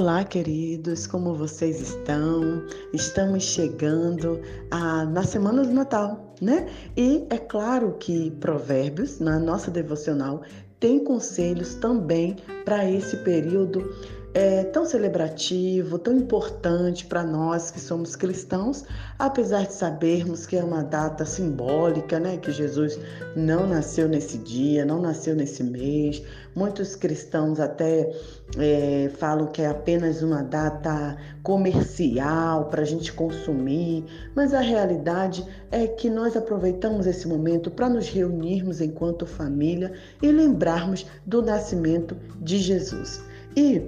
Olá, queridos, como vocês estão? Estamos chegando a, na semana do Natal, né? E é claro que Provérbios, na nossa devocional, tem conselhos também para esse período é, tão celebrativo, tão importante para nós que somos cristãos, apesar de sabermos que é uma data simbólica, né? Que Jesus não nasceu nesse dia, não nasceu nesse mês. Muitos cristãos até é, falam que é apenas uma data comercial para a gente consumir, mas a realidade é que nós aproveitamos esse momento para nos reunirmos enquanto família e lembrarmos do nascimento de Jesus. E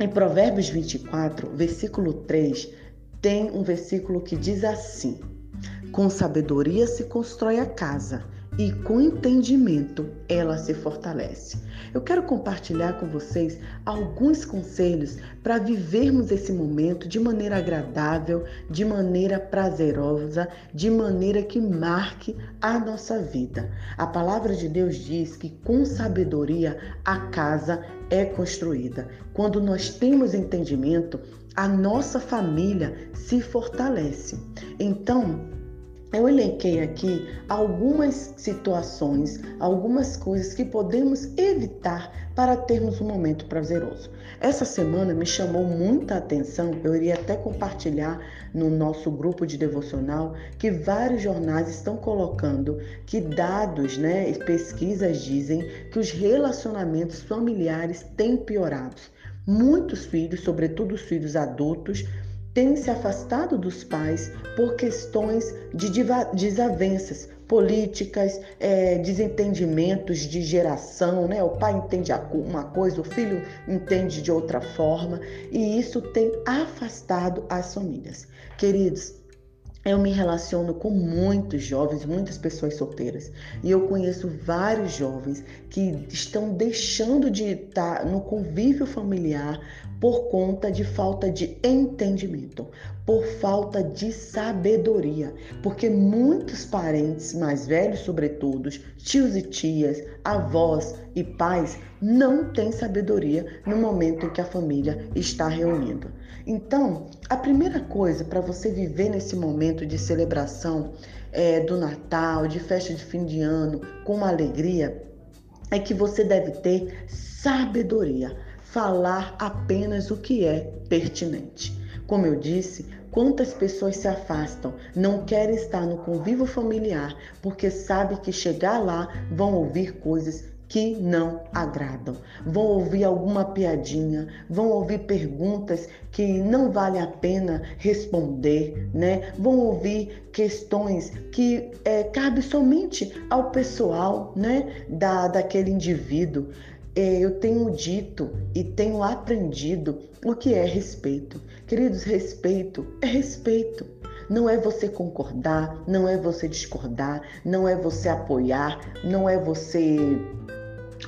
em Provérbios 24, versículo 3, tem um versículo que diz assim: Com sabedoria se constrói a casa, e com entendimento ela se fortalece. Eu quero compartilhar com vocês alguns conselhos para vivermos esse momento de maneira agradável, de maneira prazerosa, de maneira que marque a nossa vida. A palavra de Deus diz que com sabedoria a casa é construída. Quando nós temos entendimento, a nossa família se fortalece. Então, eu elenquei aqui algumas situações, algumas coisas que podemos evitar para termos um momento prazeroso. Essa semana me chamou muita atenção, eu iria até compartilhar no nosso grupo de devocional que vários jornais estão colocando que dados, né, pesquisas dizem que os relacionamentos familiares têm piorado. Muitos filhos, sobretudo os filhos adultos, têm se afastado dos pais por questões de desavenças políticas, é, desentendimentos de geração, né? O pai entende uma coisa, o filho entende de outra forma, e isso tem afastado as famílias. Queridos, eu me relaciono com muitos jovens, muitas pessoas solteiras, e eu conheço vários jovens que estão deixando de estar no convívio familiar por conta de falta de entendimento, por falta de sabedoria, porque muitos parentes mais velhos, sobretudo, tios e tias, avós e pais, não têm sabedoria no momento em que a família está reunida. Então, a primeira coisa para você viver nesse momento de celebração é, do Natal, de festa de fim de ano, com alegria, é que você deve ter sabedoria, falar apenas o que é pertinente. Como eu disse, quantas pessoas se afastam, não querem estar no convívio familiar porque sabe que chegar lá vão ouvir coisas que não agradam. Vão ouvir alguma piadinha, vão ouvir perguntas que não vale a pena responder, né? Vão ouvir questões que é, cabe somente ao pessoal, né? Da, daquele indivíduo. É, eu tenho dito e tenho aprendido o que é respeito. Queridos, respeito é respeito. Não é você concordar, não é você discordar, não é você apoiar, não é você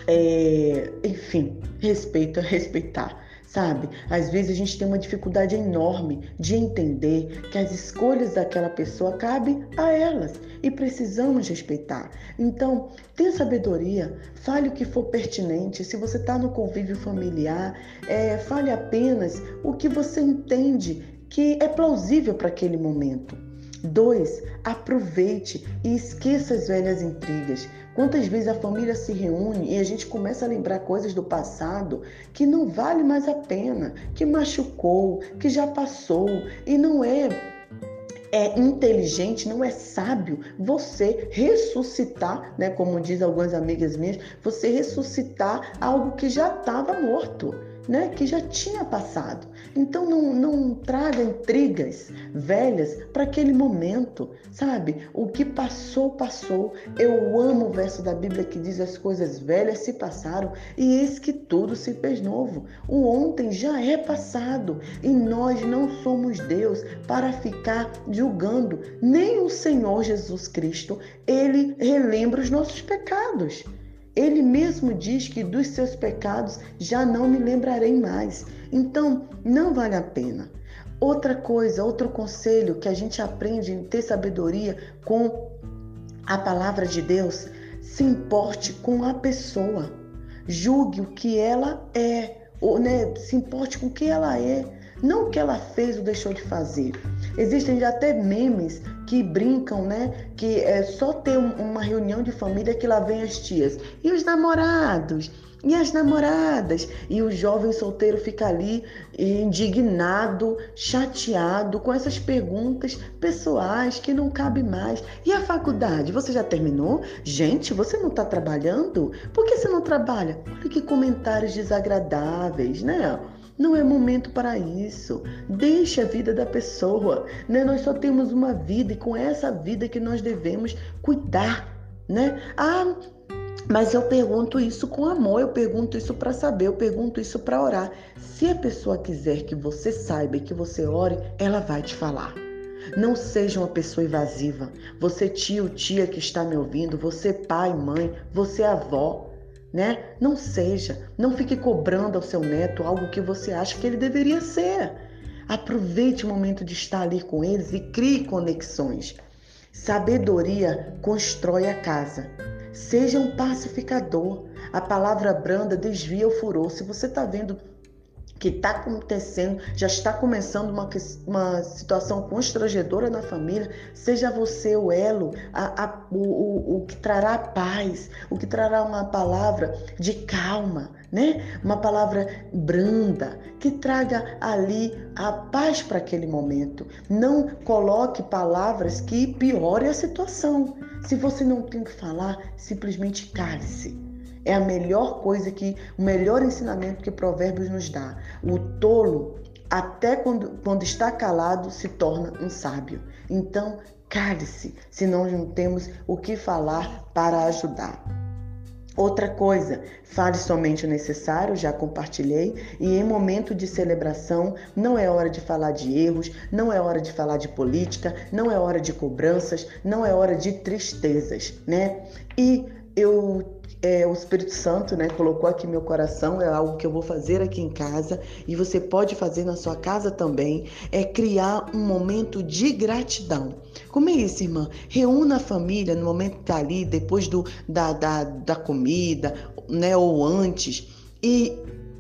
é, enfim, respeito é respeitar, sabe? Às vezes a gente tem uma dificuldade enorme de entender que as escolhas daquela pessoa cabem a elas e precisamos respeitar. Então, tenha sabedoria, fale o que for pertinente. Se você está no convívio familiar, é, fale apenas o que você entende que é plausível para aquele momento. Dois, aproveite e esqueça as velhas intrigas. Quantas vezes a família se reúne e a gente começa a lembrar coisas do passado que não vale mais a pena, que machucou, que já passou. E não é é inteligente, não é sábio você ressuscitar, né, como diz algumas amigas minhas, você ressuscitar algo que já estava morto né, que já tinha passado. Então não, não traga intrigas velhas para aquele momento, sabe? O que passou, passou. Eu amo o verso da Bíblia que diz as coisas velhas se passaram e eis que tudo se fez novo. O ontem já é passado e nós não somos Deus para ficar julgando. Nem o Senhor Jesus Cristo, ele relembra os nossos pecados. Ele mesmo diz que dos seus pecados já não me lembrarei mais. Então, não vale a pena. Outra coisa, outro conselho que a gente aprende em ter sabedoria com a palavra de Deus, se importe com a pessoa. Julgue o que ela é, ou, né, se importe com o que ela é, não o que ela fez ou deixou de fazer. Existem até memes que brincam, né? Que é só ter uma reunião de família que lá vem as tias. E os namorados? E as namoradas? E o jovem solteiro fica ali indignado, chateado com essas perguntas pessoais que não cabe mais. E a faculdade? Você já terminou? Gente, você não está trabalhando? Por que você não trabalha? Olha que comentários desagradáveis, né? Não é momento para isso. Deixe a vida da pessoa. Né? Nós só temos uma vida e com essa vida que nós devemos cuidar. Né? Ah, mas eu pergunto isso com amor, eu pergunto isso para saber, eu pergunto isso para orar. Se a pessoa quiser que você saiba e que você ore, ela vai te falar. Não seja uma pessoa invasiva. Você tio, tia que está me ouvindo, você pai, mãe, você avó, né? Não seja, não fique cobrando ao seu neto algo que você acha que ele deveria ser. Aproveite o momento de estar ali com eles e crie conexões. Sabedoria constrói a casa. Seja um pacificador. A palavra branda desvia o furor. Se você está vendo que está acontecendo, já está começando uma, uma situação constrangedora na família, seja você o elo, a, a, o, o, o que trará paz, o que trará uma palavra de calma, né? Uma palavra branda, que traga ali a paz para aquele momento. Não coloque palavras que piorem a situação. Se você não tem que falar, simplesmente cale-se. É a melhor coisa que, o melhor ensinamento que Provérbios nos dá. O tolo, até quando, quando está calado, se torna um sábio. Então, cale-se, se nós não temos o que falar para ajudar. Outra coisa, fale somente o necessário, já compartilhei, e em momento de celebração não é hora de falar de erros, não é hora de falar de política, não é hora de cobranças, não é hora de tristezas, né? E eu é, o Espírito Santo né, colocou aqui meu coração, é algo que eu vou fazer aqui em casa e você pode fazer na sua casa também, é criar um momento de gratidão. Como é isso, irmã? Reúna a família no momento que está ali, depois do, da, da, da comida, né, ou antes, e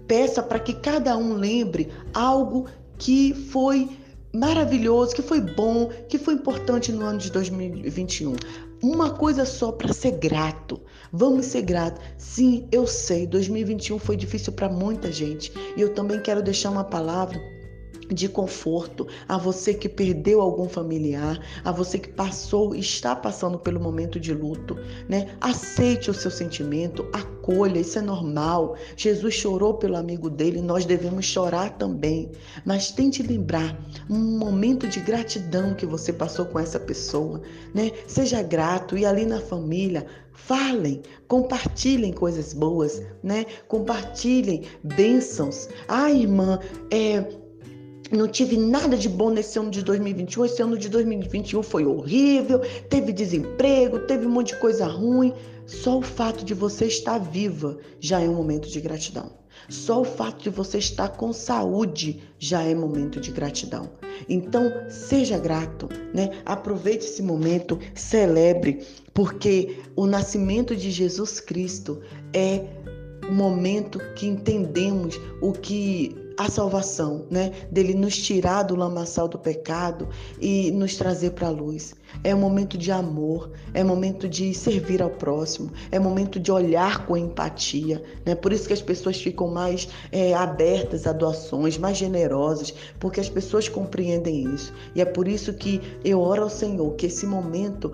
peça para que cada um lembre algo que foi maravilhoso, que foi bom, que foi importante no ano de 2021. Uma coisa só para ser grato. Vamos ser gratos. Sim, eu sei, 2021 foi difícil para muita gente. E eu também quero deixar uma palavra de conforto a você que perdeu algum familiar, a você que passou, está passando pelo momento de luto, né? Aceite o seu sentimento, acolha, isso é normal. Jesus chorou pelo amigo dele, nós devemos chorar também. Mas tente lembrar um momento de gratidão que você passou com essa pessoa, né? Seja grato e ali na família Falem, compartilhem coisas boas, né? Compartilhem bênçãos. Ah, irmã, é, não tive nada de bom nesse ano de 2021. Esse ano de 2021 foi horrível, teve desemprego, teve um monte de coisa ruim. Só o fato de você estar viva já é um momento de gratidão. Só o fato de você estar com saúde já é momento de gratidão. Então, seja grato, né? Aproveite esse momento, celebre, porque o nascimento de Jesus Cristo é momento que entendemos o que a salvação, né? Dele nos tirar do lamaçal do pecado e nos trazer para a luz. É um momento de amor, é um momento de servir ao próximo, é um momento de olhar com empatia, né? Por isso que as pessoas ficam mais é, abertas a doações, mais generosas, porque as pessoas compreendem isso. E é por isso que eu oro ao Senhor que esse momento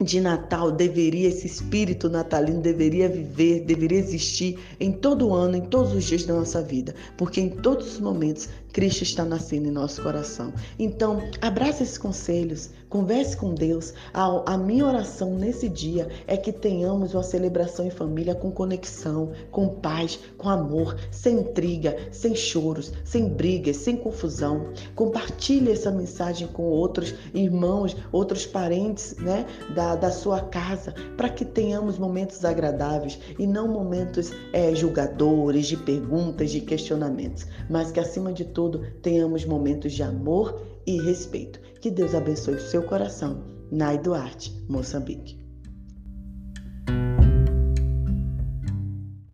de Natal deveria, esse espírito natalino deveria viver, deveria existir em todo o ano, em todos os dias da nossa vida, porque em todos os momentos Cristo está nascendo em nosso coração. Então, abraça esses conselhos, converse com Deus. A, a, minha oração nesse dia é que tenhamos uma celebração em família com conexão, com paz, com amor, sem intriga, sem choros, sem brigas, sem confusão. Compartilhe essa mensagem com outros irmãos, outros parentes né, da, da sua casa, para que tenhamos momentos agradáveis e não momentos é, julgadores, de perguntas, de questionamentos, mas que acima de tudo tenhamos momentos de amor e respeito. Que Deus abençoe o seu coração. Nai Duarte, Moçambique.